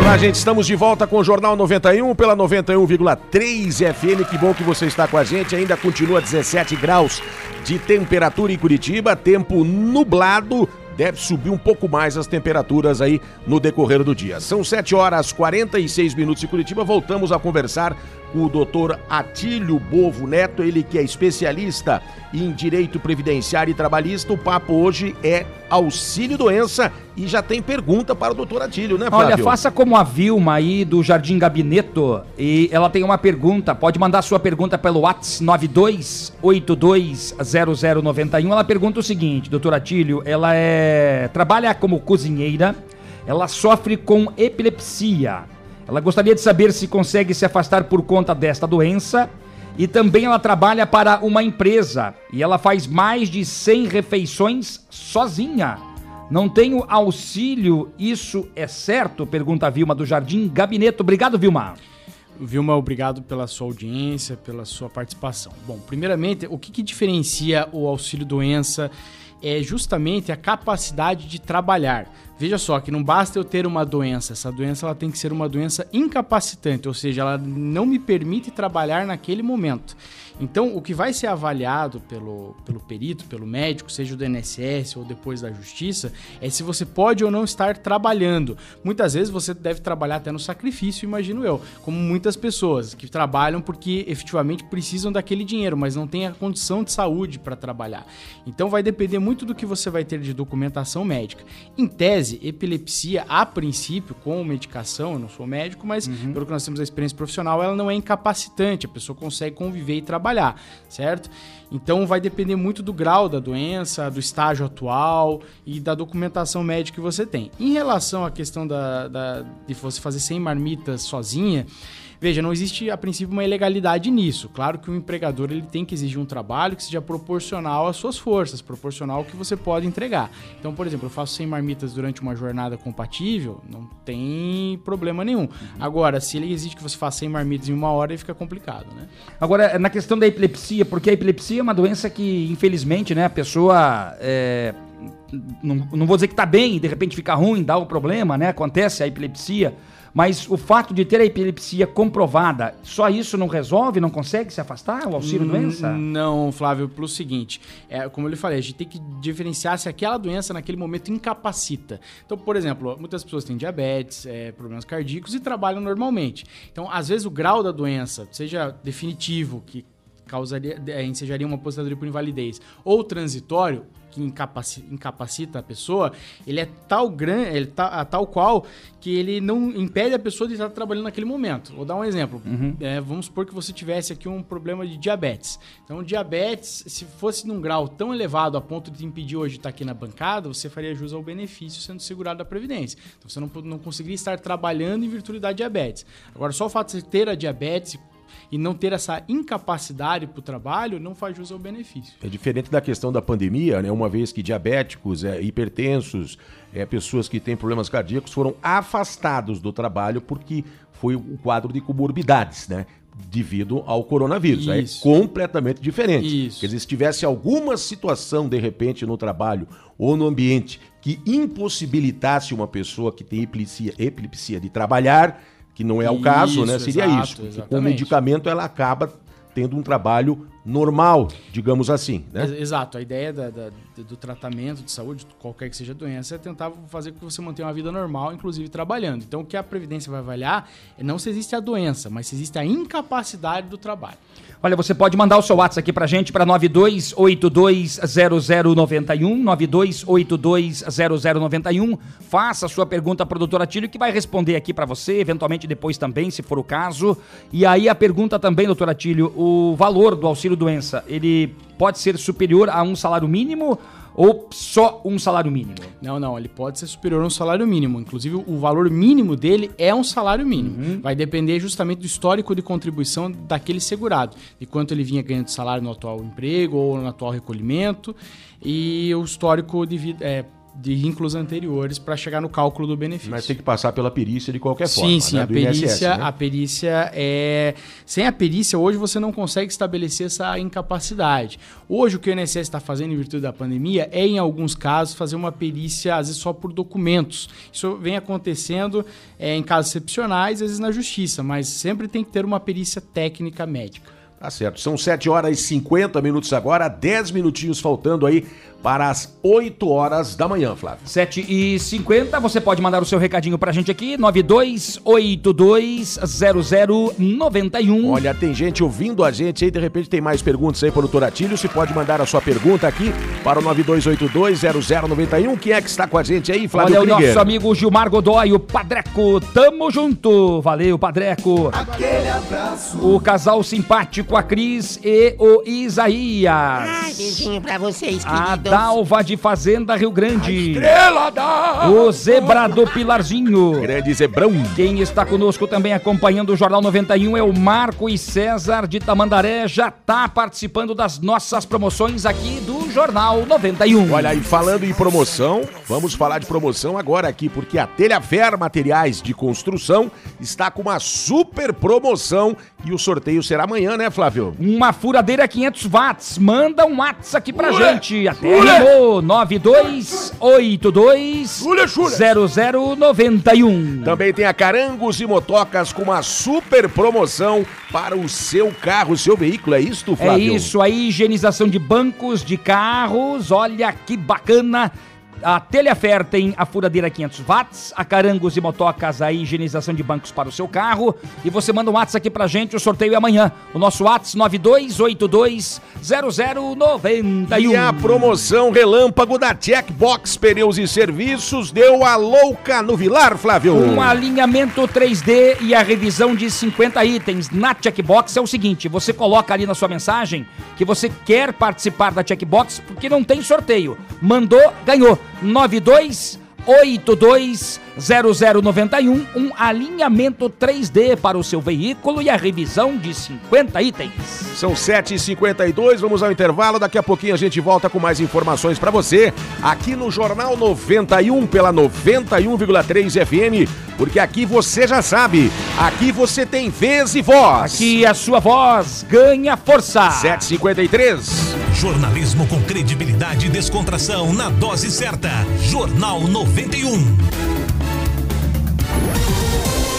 Olá, gente, estamos de volta com o Jornal 91 pela 91,3 FM. Que bom que você está com a gente. Ainda continua 17 graus de temperatura em Curitiba, tempo nublado. Deve subir um pouco mais as temperaturas aí no decorrer do dia. São 7 horas 46 minutos em Curitiba. Voltamos a conversar com o doutor Atílio Bovo Neto, ele que é especialista em direito previdenciário e trabalhista. O papo hoje é auxílio doença e já tem pergunta para o doutor Atílio, né, Flávio? Olha, faça como a Vilma aí do Jardim Gabineto e ela tem uma pergunta. Pode mandar sua pergunta pelo WhatsApp 92820091. Ela pergunta o seguinte, doutor Atílio, ela é trabalha como cozinheira, ela sofre com epilepsia. Ela gostaria de saber se consegue se afastar por conta desta doença. E também ela trabalha para uma empresa e ela faz mais de 100 refeições sozinha. Não tenho auxílio, isso é certo? Pergunta a Vilma do Jardim Gabinete. Obrigado, Vilma. Vilma, obrigado pela sua audiência, pela sua participação. Bom, primeiramente, o que, que diferencia o auxílio doença é justamente a capacidade de trabalhar. Veja só que não basta eu ter uma doença, essa doença ela tem que ser uma doença incapacitante, ou seja, ela não me permite trabalhar naquele momento. Então, o que vai ser avaliado pelo, pelo perito, pelo médico, seja do INSS ou depois da justiça, é se você pode ou não estar trabalhando. Muitas vezes você deve trabalhar até no sacrifício, imagino eu, como muitas pessoas que trabalham porque efetivamente precisam daquele dinheiro, mas não têm a condição de saúde para trabalhar. Então, vai depender muito do que você vai ter de documentação médica. Em tese, epilepsia, a princípio, com medicação, eu não sou médico, mas pelo que nós temos a experiência profissional, ela não é incapacitante, a pessoa consegue conviver e trabalhar, certo? Então vai depender muito do grau da doença, do estágio atual e da documentação médica que você tem. Em relação à questão da, da- de você fazer 100 marmitas sozinha, Veja, não existe a princípio uma ilegalidade nisso. Claro que o empregador ele tem que exigir um trabalho que seja proporcional às suas forças, proporcional ao que você pode entregar. Então, por exemplo, eu faço 100 marmitas durante uma jornada compatível, não tem problema nenhum. Agora, se ele exige que você faça 100 marmitas em uma hora, aí fica complicado, né? Agora, na questão da epilepsia, porque a epilepsia é uma doença que, infelizmente, né, a pessoa. é, não, não vou dizer que tá bem de repente fica ruim, dá o problema, né? Acontece a epilepsia. Mas o fato de ter a epilepsia comprovada, só isso não resolve? Não consegue se afastar? O auxílio Hum, doença? Não, Flávio, pelo seguinte, é, como eu lhe falei, a gente tem que diferenciar se aquela doença naquele momento incapacita. Então, por exemplo, muitas pessoas têm diabetes, é, problemas cardíacos e trabalham normalmente. Então, às vezes o grau da doença, seja definitivo, que causaria, é, ensejaria uma aposentadoria por invalidez, ou transitório, que incapaci- incapacita a pessoa, ele é tal grande, ele tá tal qual que ele não impede a pessoa de estar trabalhando naquele momento. Vou dar um exemplo. É, vamos supor que você tivesse aqui um problema de diabetes. Então, diabetes, se fosse num grau tão elevado a ponto de te impedir hoje de estar aqui na bancada, você faria jus ao benefício sendo segurado da Previdência. Então, você não, não conseguiria estar trabalhando em virtude da diabetes. Agora, só o fato de você ter a diabetes e não ter essa incapacidade para o trabalho não faz jus ao benefício. É diferente da questão da pandemia, né? Uma vez que diabéticos, é, hipertensos, é, pessoas que têm problemas cardíacos foram afastados do trabalho porque foi o quadro de comorbidades, né? Devido ao coronavírus. É Isso. completamente diferente. Isso. Quer dizer, se tivesse alguma situação, de repente, no trabalho ou no ambiente que impossibilitasse uma pessoa que tem epilepsia, epilepsia de trabalhar, que não é o caso, né? Isso, Seria exato, isso. Com o medicamento ela acaba tendo um trabalho normal, digamos assim, né? Ex- Exato, a ideia da- da- do tratamento de saúde, qualquer que seja a doença, é tentar fazer com que você mantenha uma vida normal, inclusive trabalhando. Então, o que a Previdência vai avaliar é não se existe a doença, mas se existe a incapacidade do trabalho. Olha, você pode mandar o seu WhatsApp aqui pra gente para 92820091, 92820091. Faça a sua pergunta para o doutor Atílio, que vai responder aqui para você, eventualmente depois também, se for o caso. E aí a pergunta também, doutor Atílio, o valor do auxílio doença, ele pode ser superior a um salário mínimo ou só um salário mínimo? Não, não, ele pode ser superior a um salário mínimo. Inclusive, o valor mínimo dele é um salário mínimo. Vai depender justamente do histórico de contribuição daquele segurado, de quanto ele vinha ganhando de salário no atual emprego ou no atual recolhimento, e o histórico de, vida, é, de vínculos anteriores para chegar no cálculo do benefício. Mas tem que passar pela perícia de qualquer forma. Sim, sim, né? a perícia, INSS, né? a perícia é. Sem a perícia, hoje você não consegue estabelecer essa incapacidade. Hoje, o que o INSS está fazendo em virtude da pandemia é, em alguns casos, fazer uma perícia, às vezes só por documentos. Isso vem acontecendo é, em casos excepcionais, às vezes na justiça, mas sempre tem que ter uma perícia técnica médica. Tá certo. São 7 horas e 50 minutos agora, 10 minutinhos faltando aí para as 8 horas da manhã, Flávio. 7 e 50 você pode mandar o seu recadinho pra gente aqui, 92820091. Olha, tem gente ouvindo a gente aí, de repente tem mais perguntas aí para o doutor Atílio. Você pode mandar a sua pergunta aqui para o 92820091. Quem é que está com a gente aí, Flávio Olha o Krieger? nosso amigo Gilmar Godoy, o Padreco. Tamo junto. Valeu, Padreco. Aquele abraço. O casal simpático, a Cris e o Isaías. Ai, beijinho pra vocês, A queridos. Dalva de Fazenda Rio Grande. estrela da- O Zebra do Pilarzinho. Grande Zebrão. Quem está conosco também acompanhando o Jornal 91 é o Marco e César de Tamandaré. Já está participando das nossas promoções aqui do Jornal 91. Olha aí, falando em promoção, vamos falar de promoção agora aqui, porque a Telhafer Materiais de Construção está com uma super promoção e o sorteio será amanhã, né, Flávio? Uma furadeira 500 watts. Manda um WhatsApp aqui pra gente. Até Ule! rimou. 9282 0091. Também tem a Carangos e Motocas com uma super promoção para o seu carro, seu veículo. É isto, É Flávio? isso aí, higienização de bancos, de carros. Olha que bacana. A Telhafer tem a furadeira 500 watts, a Carangos e Motocas a higienização de bancos para o seu carro. E você manda um WhatsApp aqui pra gente, o sorteio é amanhã. O nosso WhatsApp 92820091. E a promoção relâmpago da Checkbox Pneus e Serviços deu a louca no Vilar, Flávio. Um alinhamento 3D e a revisão de 50 itens na Checkbox é o seguinte: você coloca ali na sua mensagem que você quer participar da Checkbox porque não tem sorteio. Mandou, ganhou. 9282 92820091, um alinhamento 3D para o seu veículo e a revisão de 50 itens. São 7h52, vamos ao intervalo. Daqui a pouquinho a gente volta com mais informações pra você aqui no Jornal 91 pela 91,3 FM, porque aqui você já sabe, aqui você tem vez e voz. Aqui a sua voz ganha força. 7h53. Jornalismo com credibilidade e descontração na dose certa. Jornal 91.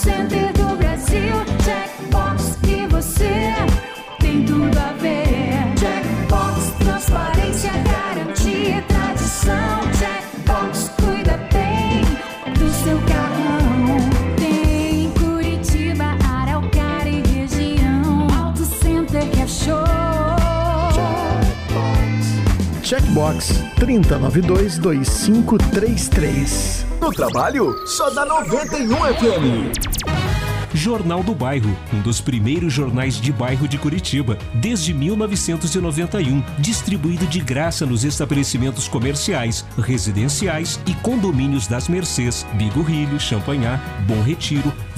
center do Brasil. Checkbox e você tem tudo a ver. Checkbox, transparência, garantia, tradição. Checkbox, cuida bem do seu carrão. Tem Curitiba, Araucária e região. Auto Center que é show. Checkbox 3092 2533 no trabalho, só dá 91 FM. Jornal do Bairro, um dos primeiros jornais de bairro de Curitiba, desde 1991, distribuído de graça nos estabelecimentos comerciais, residenciais e condomínios das Mercês, Bigorrilho, Champanhar, Bom Retiro,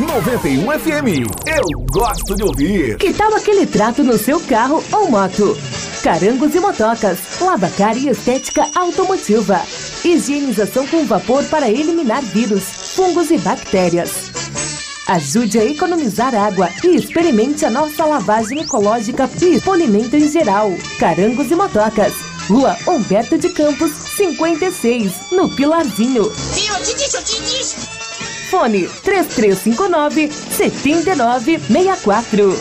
91 FM. Eu gosto de ouvir. Que tal aquele trato no seu carro ou moto? Carangos e motocas, lavacar e estética automotiva. Higienização com vapor para eliminar vírus, fungos e bactérias. Ajude a economizar água e experimente a nossa lavagem ecológica e polimento em geral. Carangos e motocas. Rua Humberto de Campos, 56, no Pilarzinho. Viu? Eu te disse, eu te disse. Fone 3359 7964.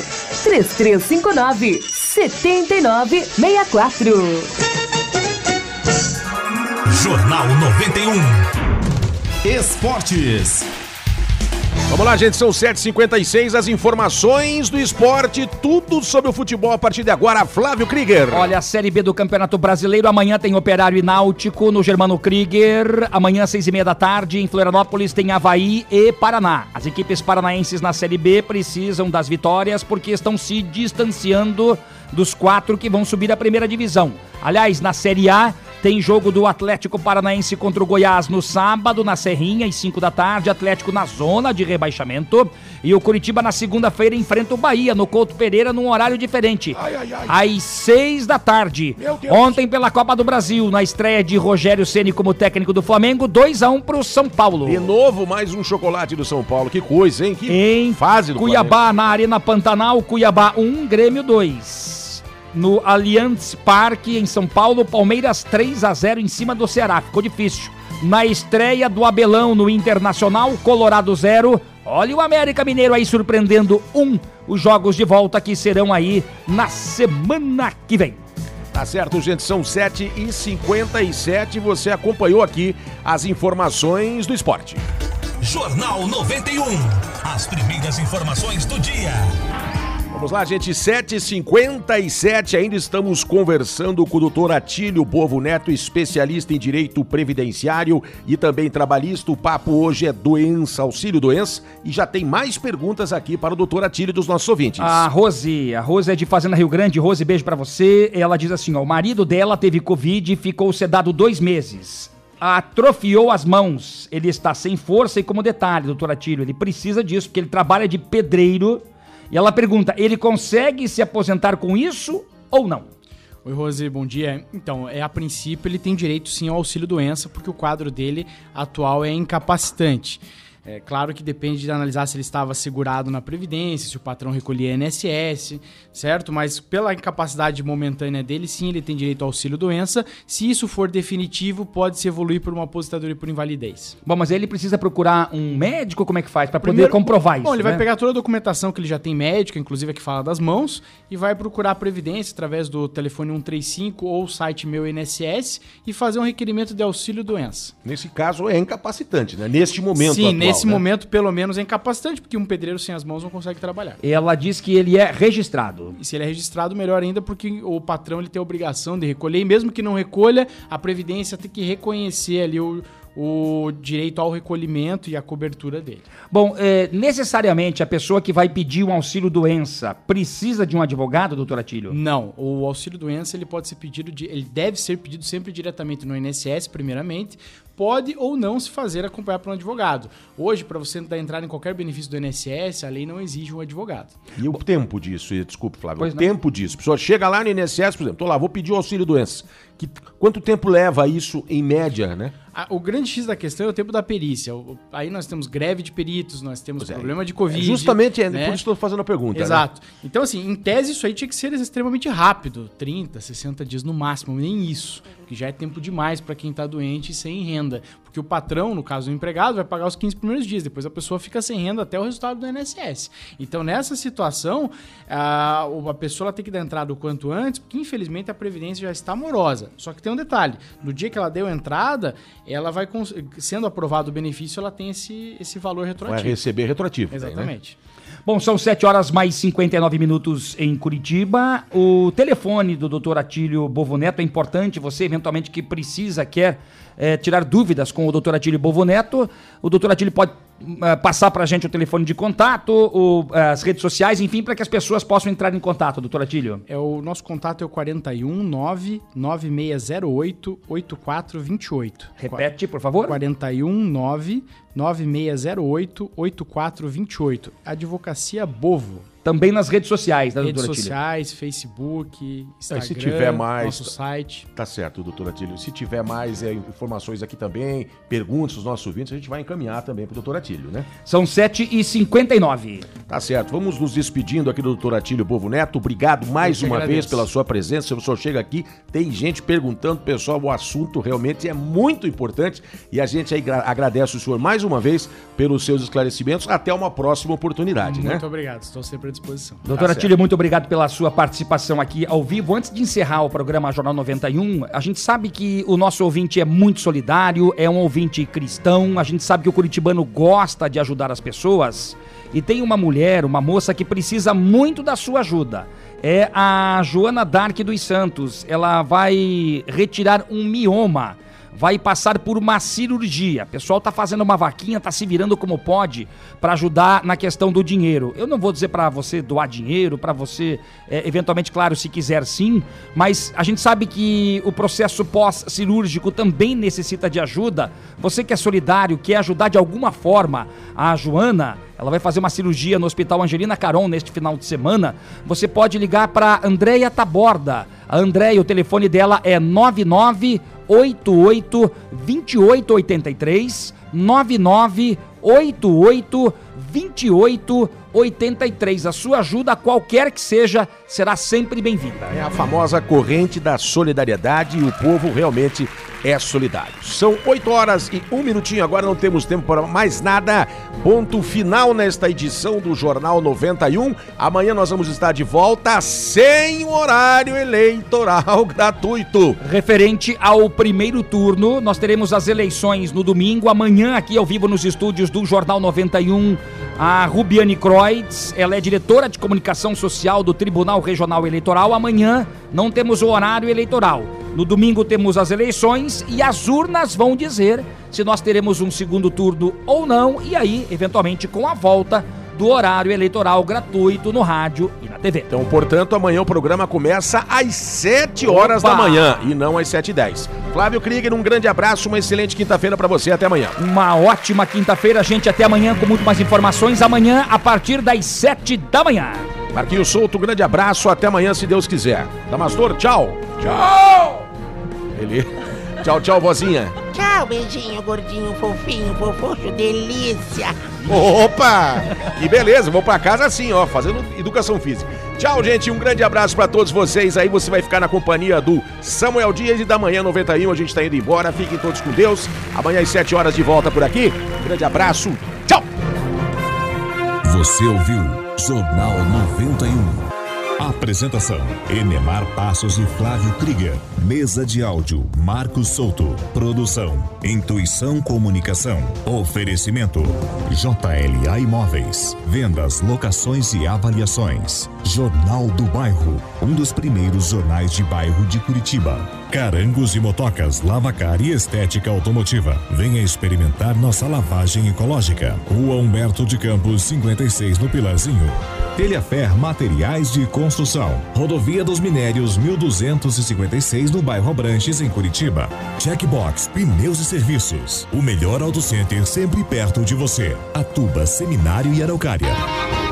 3359 7964. Jornal 91. Esportes. Vamos lá, gente, são 7h56, as informações do esporte, tudo sobre o futebol a partir de agora. Flávio Krieger. Olha, a Série B do Campeonato Brasileiro, amanhã tem Operário e Náutico no Germano Krieger, amanhã seis e meia da tarde em Florianópolis tem Havaí e Paraná. As equipes paranaenses na Série B precisam das vitórias porque estão se distanciando dos quatro que vão subir à primeira divisão. Aliás, na Série A tem jogo do Atlético Paranaense contra o Goiás no sábado, na Serrinha, às 5 da tarde. Atlético na zona de rebaixamento. E o Curitiba na segunda-feira enfrenta o Bahia, no Couto Pereira, num horário diferente. Às 6 da tarde. Ontem, pela Copa do Brasil, na estreia de Rogério Ceni como técnico do Flamengo, 2 a 1 pro São Paulo. De novo, mais um chocolate do São Paulo. Que coisa, hein? Que Em fase do Cuiabá, na Arena Pantanal, Cuiabá 1, Grêmio 2. No Allianz Parque, em São Paulo, Palmeiras 3 a 0 em cima do Ceará. Ficou difícil. Na estreia do Abelão no Internacional, Colorado 0. Olha o América Mineiro aí surpreendendo 1. Os jogos de volta que serão aí na semana que vem. Tá certo, gente, são 7h57. Você acompanhou aqui as informações do esporte. Jornal 91. As primeiras informações do dia. Vamos lá, gente, 7h57, ainda estamos conversando com o doutor Atílio Povo Neto, especialista em direito previdenciário e também trabalhista. O papo hoje é doença, auxílio doença, e já tem mais perguntas aqui para o doutor Atílio dos nossos ouvintes. A Rose, a Rose é de Fazenda Rio Grande. Rose, beijo pra você. Ela diz assim: ó, o marido dela teve Covid e ficou sedado dois meses. Atrofiou as mãos. Ele está sem força e, como detalhe, doutor Atílio, ele precisa disso, porque ele trabalha de pedreiro. E ela pergunta: ele consegue se aposentar com isso ou não? Oi, Rose, bom dia. Então, é a princípio ele tem direito sim ao auxílio doença, porque o quadro dele atual é incapacitante. É claro que depende de analisar se ele estava segurado na Previdência, se o patrão recolhia INSS, certo? Mas pela incapacidade momentânea dele, sim, ele tem direito ao auxílio doença. Se isso for definitivo, pode se evoluir por uma aposentadoria por invalidez. Bom, mas ele precisa procurar um médico, como é que faz? Pra poder comprovar isso. Bom, ele né? vai pegar toda a documentação que ele já tem médica, inclusive a que fala das mãos, e vai procurar a Previdência através do telefone 135 ou o site Meu INSS e fazer um requerimento de auxílio doença. Nesse caso é incapacitante, né? Neste momento Sim, atual, nesse né? momento, pelo menos, é incapacitante, porque um pedreiro sem as mãos não consegue trabalhar. Ela diz que ele é registrado. E se ele é registrado, melhor ainda, porque o patrão ele tem a obrigação de recolher, e mesmo que não recolha, a Previdência tem que reconhecer ali o, o direito ao recolhimento e à cobertura dele. Bom, é, necessariamente a pessoa que vai pedir um auxílio doença precisa de um advogado, doutor Atílio? Não, o auxílio doença ele pode ser pedido, de, ele deve ser pedido sempre diretamente no INSS, primeiramente. Pode ou não se fazer acompanhar por um advogado. Hoje, para você entrar em qualquer benefício do INSS, a lei não exige um advogado. E o tempo disso, desculpe, Flávio, Pois o não. tempo disso. A pessoa chega lá no INSS, por exemplo, tô lá, vou pedir o auxílio doença. Que, quanto tempo leva isso em média, né? O grande X da questão é o tempo da perícia. Aí nós temos greve de peritos, nós temos é. problema de Covid. É justamente é né? por isso estou fazendo a pergunta. né? Exato. Então, assim, em tese, isso aí tinha que ser extremamente rápido 30, 60 dias no máximo, nem isso. Que já é tempo demais para quem tá doente e sem renda. Porque o patrão, no caso do empregado, vai pagar os 15 primeiros dias, depois a pessoa fica sem renda até o resultado do INSS. Então, nessa situação, a, a pessoa tem que dar entrada o quanto antes, porque infelizmente a Previdência já está morosa. Só que tem um detalhe: no dia que ela deu entrada, ela vai, sendo aprovado o benefício, ela tem esse, esse valor retroativo. Vai receber retroativo. daí, né? Bom, são 7 horas mais 59 minutos em Curitiba. O telefone do doutor Atílio Bovoneto é importante. Você, eventualmente, que precisa, quer eh, tirar dúvidas com o doutor Atílio Bovoneto. O doutor Atílio pode passar para a gente o telefone de contato, o- as redes sociais, enfim, para que as pessoas possam entrar em contato, doutor Atílio. É o nosso contato é o 41 9 9608 8428. Repete, por favor. 41 9 9608 8428. Advocacia Bovo. Também nas redes sociais, né, Redes doutor Atílio? sociais, Facebook, Aí, Instagram, se tiver mais. nosso site. Tá certo, doutor Atílio. Se tiver mais é, informações aqui também, perguntas dos nossos ouvintes, a gente vai encaminhar também pro doutor Atílio, né? São 7h59. Tá certo. Vamos nos despedindo aqui do doutor Atílio Bovo Neto. Obrigado mais uma vez agradeço. pela sua presença. O senhor chega aqui, tem gente perguntando, pessoal, o assunto realmente é muito importante e a gente agradece o senhor mais uma vez pelos seus esclarecimentos. Até uma próxima oportunidade, né? Muito obrigado, estou sempre à disposição. Doutor Tá muito obrigado pela sua participação aqui ao vivo. Antes de encerrar o programa Jornal 91, a gente sabe que o nosso ouvinte é muito solidário, é um ouvinte cristão, a gente sabe que o curitibano gosta de ajudar as pessoas. E tem uma mulher, uma moça que precisa muito da sua ajuda. É a Joana Dark dos Santos. Ela vai retirar um mioma vai passar por uma cirurgia. O pessoal tá fazendo uma vaquinha, tá se virando como pode para ajudar na questão do dinheiro. Eu não vou dizer para você doar dinheiro, para você, é, eventualmente, claro, se quiser sim, mas a gente sabe que o processo pós-cirúrgico também necessita de ajuda. Você que é solidário, quer ajudar de alguma forma a Joana, ela vai fazer uma cirurgia no Hospital Angelina Caron neste final de semana. Você pode ligar para Andréia Taborda. A Andréia, o telefone dela é 9988 2883 9988 2883. A sua ajuda, qualquer que seja, será sempre bem-vinda. É a famosa corrente da solidariedade e o povo realmente é solidário. São 8 horas e um minutinho, agora não temos tempo para mais nada. Ponto final nesta edição do Jornal 91. Amanhã nós vamos estar de volta sem horário eleitoral gratuito. Referente ao primeiro turno, nós teremos as eleições no domingo. Amanhã, aqui ao vivo nos estúdios do Jornal 91, a Rubiane Ela é diretora de comunicação social do Tribunal Regional Eleitoral. Amanhã não temos o horário eleitoral. No domingo temos as eleições e as urnas vão dizer se nós teremos um segundo turno ou não, e aí, eventualmente, com a volta do horário eleitoral gratuito no rádio TV. Então, portanto, amanhã o programa começa às 7 horas Opa! da manhã e não às 7h10. Flávio Krieger, um grande abraço, uma excelente quinta-feira para você. Até amanhã. Uma ótima quinta-feira, gente. Até amanhã com muito mais informações. Amanhã, a partir das 7 da manhã. Marquinhos Souto, um grande abraço. Até amanhã, se Deus quiser. Damastor, tchau. Tchau. Ele. Tchau, tchau, vozinha. Tchau, beijinho, gordinho, fofinho, fofuxo, delícia. Opa! Que beleza, vou pra casa assim, ó, fazendo educação física. Tchau, gente, um grande abraço pra todos vocês. Aí você vai ficar na companhia do Samuel Dias e da manhã 91. A gente tá indo embora. Fiquem todos com Deus. Amanhã às 7 horas de volta por aqui. Um grande abraço. Tchau! Você ouviu Jornal 91. Apresentação: Enemar Passos e Flávio Krieger. Mesa de áudio: Marcos Souto. Produção: Intuição Comunicação. Oferecimento. JLA Imóveis. Vendas, locações e avaliações. Jornal do Bairro. Um dos primeiros jornais de bairro de Curitiba. Carangos e Motocas, Lavacar e Estética Automotiva. Venha experimentar nossa lavagem ecológica. Rua Humberto de Campos, 56 no Pilarzinho. Telhafer Materiais de Construção. Rodovia dos Minérios, 1256 no bairro Abranches, em Curitiba. Checkbox Pneus e Serviços. O melhor auto center sempre perto de você. Atuba, Seminário e Araucária.